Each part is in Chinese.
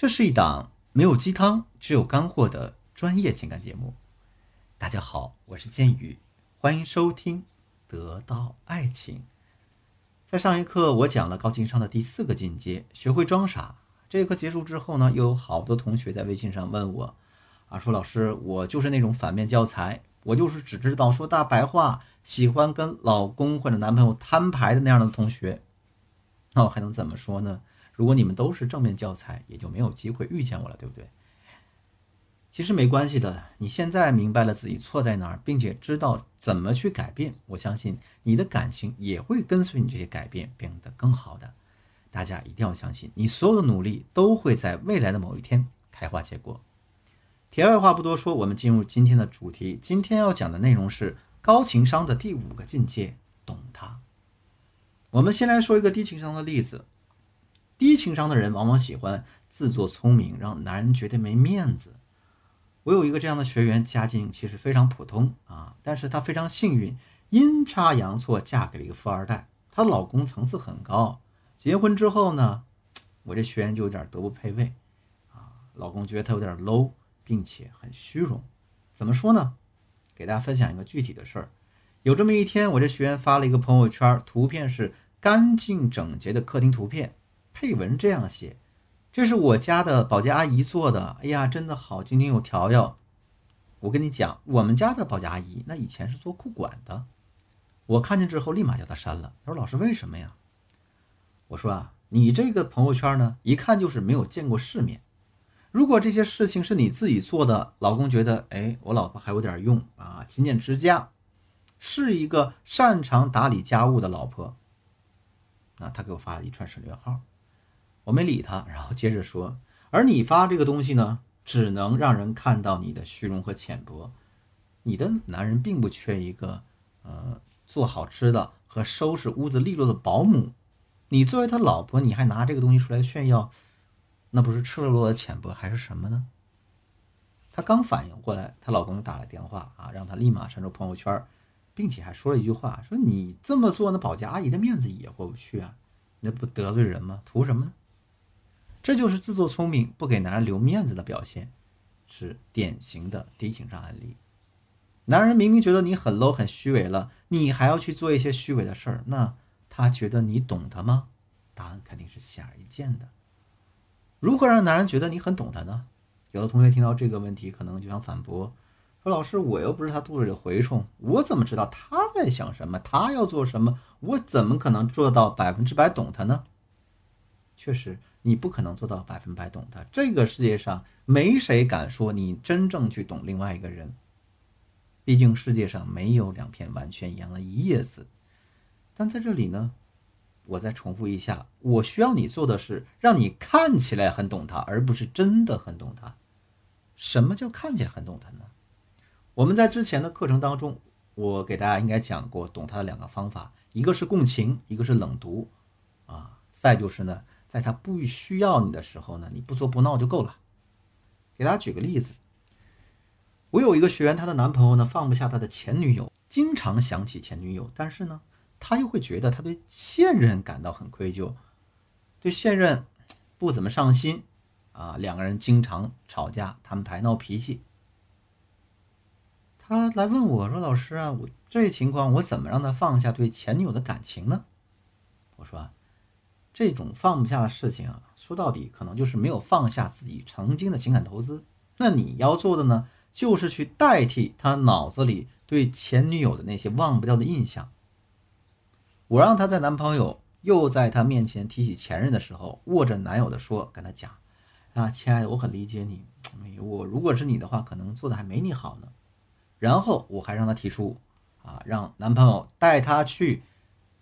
这是一档没有鸡汤、只有干货的专业情感节目。大家好，我是剑宇，欢迎收听《得到爱情》。在上一课，我讲了高情商的第四个进阶——学会装傻。这一课结束之后呢，又有好多同学在微信上问我：“啊，说老师，我就是那种反面教材，我就是只知道说大白话，喜欢跟老公或者男朋友摊牌的那样的同学。”那我还能怎么说呢？如果你们都是正面教材，也就没有机会遇见我了，对不对？其实没关系的，你现在明白了自己错在哪儿，并且知道怎么去改变，我相信你的感情也会跟随你这些改变变得更好的。大家一定要相信，你所有的努力都会在未来的某一天开花结果。题外话不多说，我们进入今天的主题。今天要讲的内容是高情商的第五个境界——懂他。我们先来说一个低情商的例子。低情商的人往往喜欢自作聪明，让男人觉得没面子。我有一个这样的学员，家境其实非常普通啊，但是她非常幸运，阴差阳错嫁给了一个富二代。她老公层次很高，结婚之后呢，我这学员就有点德不配位啊，老公觉得她有点 low，并且很虚荣。怎么说呢？给大家分享一个具体的事儿。有这么一天，我这学员发了一个朋友圈，图片是干净整洁的客厅图片。配文这样写：“这是我家的保洁阿姨做的，哎呀，真的好井井有条哟。”我跟你讲，我们家的保洁阿姨那以前是做库管的。我看见之后立马叫她删了。她说：“老师，为什么呀？”我说：“啊，你这个朋友圈呢，一看就是没有见过世面。如果这些事情是你自己做的，老公觉得，哎，我老婆还有点用啊，勤俭持家，是一个擅长打理家务的老婆。”啊，他给我发了一串省略号。我没理他，然后接着说：“而你发这个东西呢，只能让人看到你的虚荣和浅薄。你的男人并不缺一个，呃，做好吃的和收拾屋子利落的保姆。你作为他老婆，你还拿这个东西出来炫耀，那不是赤裸裸的浅薄还是什么呢？”她刚反应过来，她老公打了电话啊，让她立马删除朋友圈，并且还说了一句话：“说你这么做，那保洁阿姨的面子也过不去啊，那不得罪人吗？图什么呢？”这就是自作聪明、不给男人留面子的表现，是典型的低情商案例。男人明明觉得你很 low、很虚伪了，你还要去做一些虚伪的事儿，那他觉得你懂他吗？答案肯定是显而易见的。如何让男人觉得你很懂他呢？有的同学听到这个问题，可能就想反驳，说：“老师，我又不是他肚子里的蛔虫，我怎么知道他在想什么？他要做什么？我怎么可能做到百分之百懂他呢？”确实。你不可能做到百分百懂他。这个世界上没谁敢说你真正去懂另外一个人。毕竟世界上没有两片完全一样的叶子。但在这里呢，我再重复一下，我需要你做的是让你看起来很懂他，而不是真的很懂他。什么叫看起来很懂他呢？我们在之前的课程当中，我给大家应该讲过懂他的两个方法，一个是共情，一个是冷读。啊，再就是呢。在他不需要你的时候呢，你不作不闹就够了。给大家举个例子，我有一个学员，她的男朋友呢放不下他的前女友，经常想起前女友，但是呢，他又会觉得他对现任感到很愧疚，对现任不怎么上心啊，两个人经常吵架、摊牌、闹脾气。他来问我说：“老师啊，我这情况我怎么让他放下对前女友的感情呢？”我说啊。这种放不下的事情啊，说到底可能就是没有放下自己曾经的情感投资。那你要做的呢，就是去代替他脑子里对前女友的那些忘不掉的印象。我让他在男朋友又在他面前提起前任的时候，握着男友的说，跟他讲：“啊，亲爱的，我很理解你。我如果是你的话，可能做的还没你好呢。”然后我还让他提出，啊，让男朋友带他去。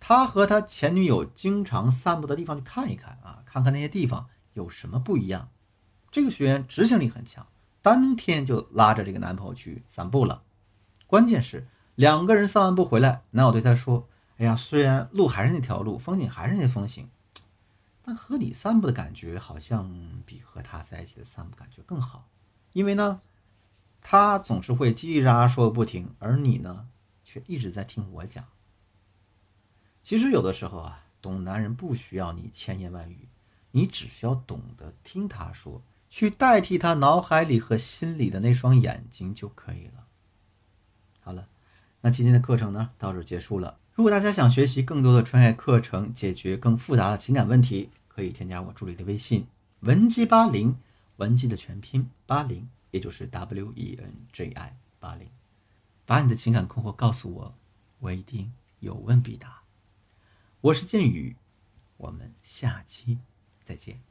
他和他前女友经常散步的地方去看一看啊，看看那些地方有什么不一样。这个学员执行力很强，当天就拉着这个男朋友去散步了。关键是两个人散完步回来，男友对他说：“哎呀，虽然路还是那条路，风景还是那风景，但和你散步的感觉好像比和他在一起的散步感觉更好。因为呢，他总是会叽叽喳喳说个不停，而你呢，却一直在听我讲。”其实有的时候啊，懂男人不需要你千言万语，你只需要懂得听他说，去代替他脑海里和心里的那双眼睛就可以了。好了，那今天的课程呢，到这结束了。如果大家想学习更多的专业课程，解决更复杂的情感问题，可以添加我助理的微信文姬八零，文姬的全拼八零，也就是 W E N J I 八零，把你的情感困惑告诉我，我一定有问必答。我是剑宇，我们下期再见。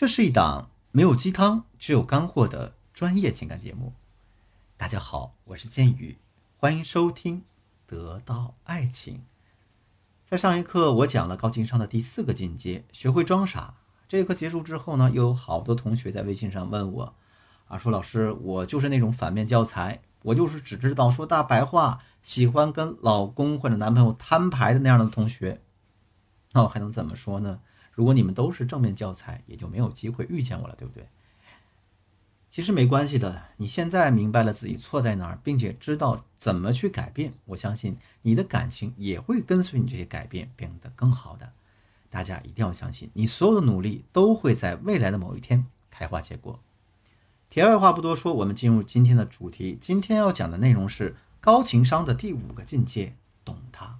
这是一档没有鸡汤，只有干货的专业情感节目。大家好，我是剑宇，欢迎收听《得到爱情》。在上一课，我讲了高情商的第四个进阶——学会装傻。这一课结束之后呢，又有好多同学在微信上问我：“啊，说老师，我就是那种反面教材，我就是只知道说大白话，喜欢跟老公或者男朋友摊牌的那样的同学。”那我还能怎么说呢？如果你们都是正面教材，也就没有机会遇见我了，对不对？其实没关系的，你现在明白了自己错在哪儿，并且知道怎么去改变，我相信你的感情也会跟随你这些改变变得更好的。大家一定要相信，你所有的努力都会在未来的某一天开花结果。题外话不多说，我们进入今天的主题。今天要讲的内容是高情商的第五个境界——懂他。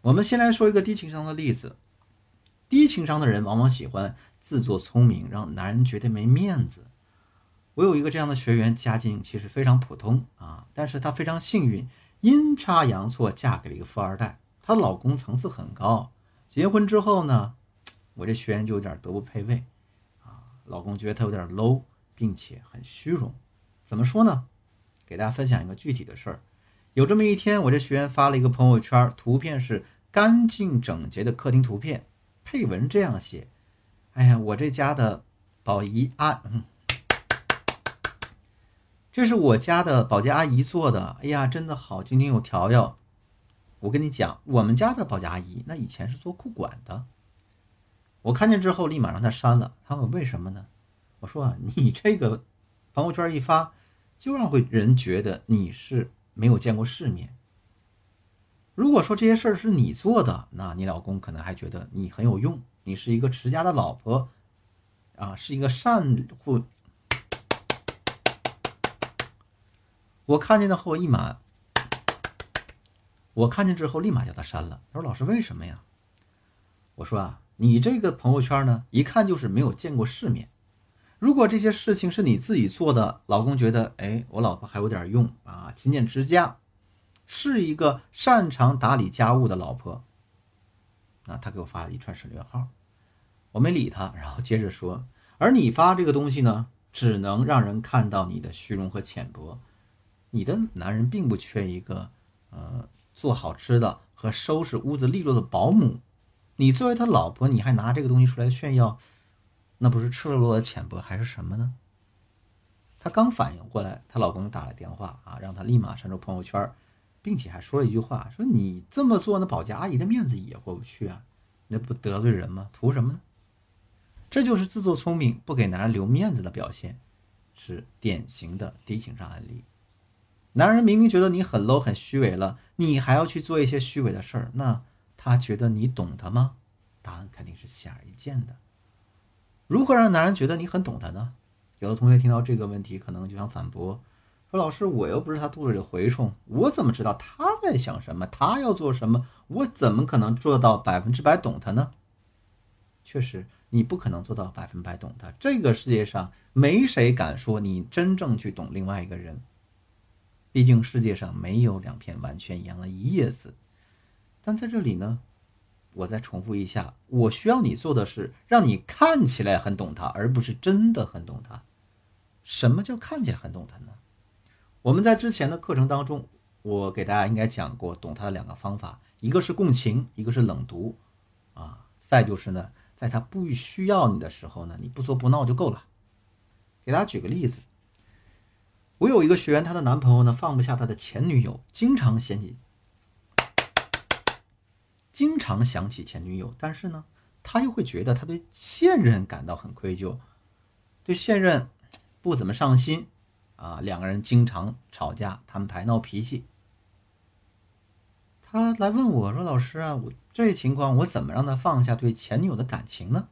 我们先来说一个低情商的例子。低情商的人往往喜欢自作聪明，让男人觉得没面子。我有一个这样的学员，家境其实非常普通啊，但是她非常幸运，阴差阳错嫁给了一个富二代。她老公层次很高，结婚之后呢，我这学员就有点德不配位啊，老公觉得她有点 low，并且很虚荣。怎么说呢？给大家分享一个具体的事儿。有这么一天，我这学员发了一个朋友圈，图片是干净整洁的客厅图片。配文这样写：“哎呀，我这家的保姨阿，这是我家的保洁阿姨做的。哎呀，真的好，井井有条哟。我跟你讲，我们家的保洁阿姨那以前是做库管的。我看见之后立马让她删了。她问为什么呢？我说啊，你这个朋友圈一发，就让会人觉得你是没有见过世面。”如果说这些事儿是你做的，那你老公可能还觉得你很有用，你是一个持家的老婆，啊，是一个善护。我看见的后一马，我看见之后立马叫他删了。他说：“老师，为什么呀？”我说：“啊，你这个朋友圈呢，一看就是没有见过世面。如果这些事情是你自己做的，老公觉得，哎，我老婆还有点用啊，勤俭持家。”是一个擅长打理家务的老婆。啊，他给我发了一串省略号，我没理他，然后接着说：“而你发这个东西呢，只能让人看到你的虚荣和浅薄。你的男人并不缺一个，呃，做好吃的和收拾屋子利落的保姆。你作为他老婆，你还拿这个东西出来炫耀，那不是赤裸裸的浅薄还是什么呢？”她刚反应过来，她老公打了电话啊，让她立马删除朋友圈。并且还说了一句话：“说你这么做，那保洁阿姨的面子也过不去啊，那不得罪人吗？图什么呢？”这就是自作聪明、不给男人留面子的表现，是典型的低情商案例。男人明明觉得你很 low、很虚伪了，你还要去做一些虚伪的事儿，那他觉得你懂他吗？答案肯定是显而易见的。如何让男人觉得你很懂他呢？有的同学听到这个问题，可能就想反驳。说老师，我又不是他肚子里的蛔虫，我怎么知道他在想什么？他要做什么？我怎么可能做到百分之百懂他呢？确实，你不可能做到百分百懂他。这个世界上没谁敢说你真正去懂另外一个人。毕竟世界上没有两片完全一样的叶子。但在这里呢，我再重复一下，我需要你做的是让你看起来很懂他，而不是真的很懂他。什么叫看起来很懂他呢？我们在之前的课程当中，我给大家应该讲过懂他的两个方法，一个是共情，一个是冷读，啊，再就是呢，在他不需要你的时候呢，你不说不闹就够了。给大家举个例子，我有一个学员，她的男朋友呢放不下他的前女友，经常嫌起，经常想起前女友，但是呢，他又会觉得他对现任感到很愧疚，对现任不怎么上心。啊，两个人经常吵架、摊牌、闹脾气。他来问我说：“老师啊，我这情况我怎么让他放下对前女友的感情呢？”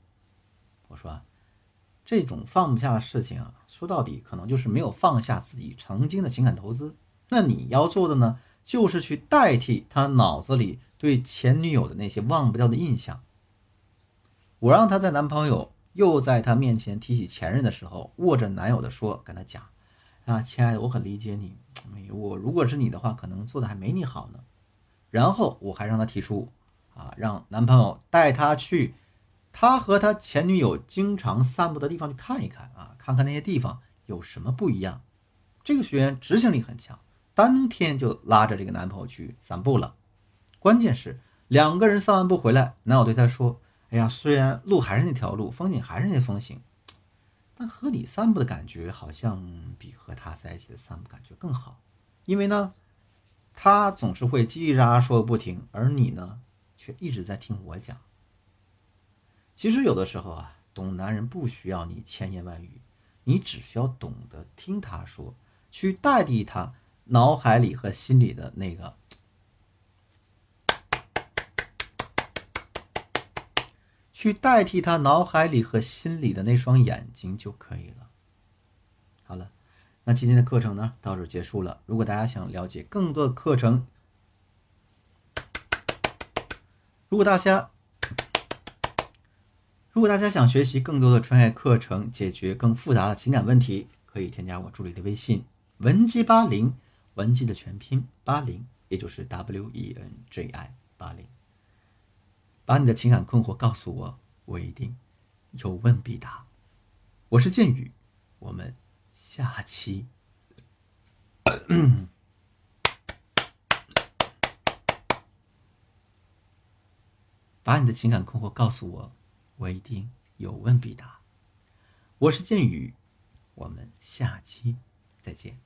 我说：“这种放不下的事情啊，说到底可能就是没有放下自己曾经的情感投资。那你要做的呢，就是去代替他脑子里对前女友的那些忘不掉的印象。我让他在男朋友又在他面前提起前任的时候，握着男友的说，跟他讲。”啊，亲爱的，我很理解你。我如果是你的话，可能做的还没你好呢。然后我还让他提出，啊，让男朋友带他去他和他前女友经常散步的地方去看一看啊，看看那些地方有什么不一样。这个学员执行力很强，当天就拉着这个男朋友去散步了。关键是两个人散完步回来，男友对他说：“哎呀，虽然路还是那条路，风景还是那风景。”但和你散步的感觉好像比和他在一起的散步感觉更好，因为呢，他总是会叽叽喳喳说个不停，而你呢，却一直在听我讲。其实有的时候啊，懂男人不需要你千言万语，你只需要懂得听他说，去代替他脑海里和心里的那个。去代替他脑海里和心里的那双眼睛就可以了。好了，那今天的课程呢，到这结束了。如果大家想了解更多的课程，如果大家如果大家想学习更多的专业课程，解决更复杂的情感问题，可以添加我助理的微信文姬八零，文姬的全拼八零，也就是 W E N J I 八零。把你的情感困惑告诉我，我一定有问必答。我是剑宇，我们下期。把你的情感困惑告诉我，我一定有问必答。我是剑宇，我们下期再见。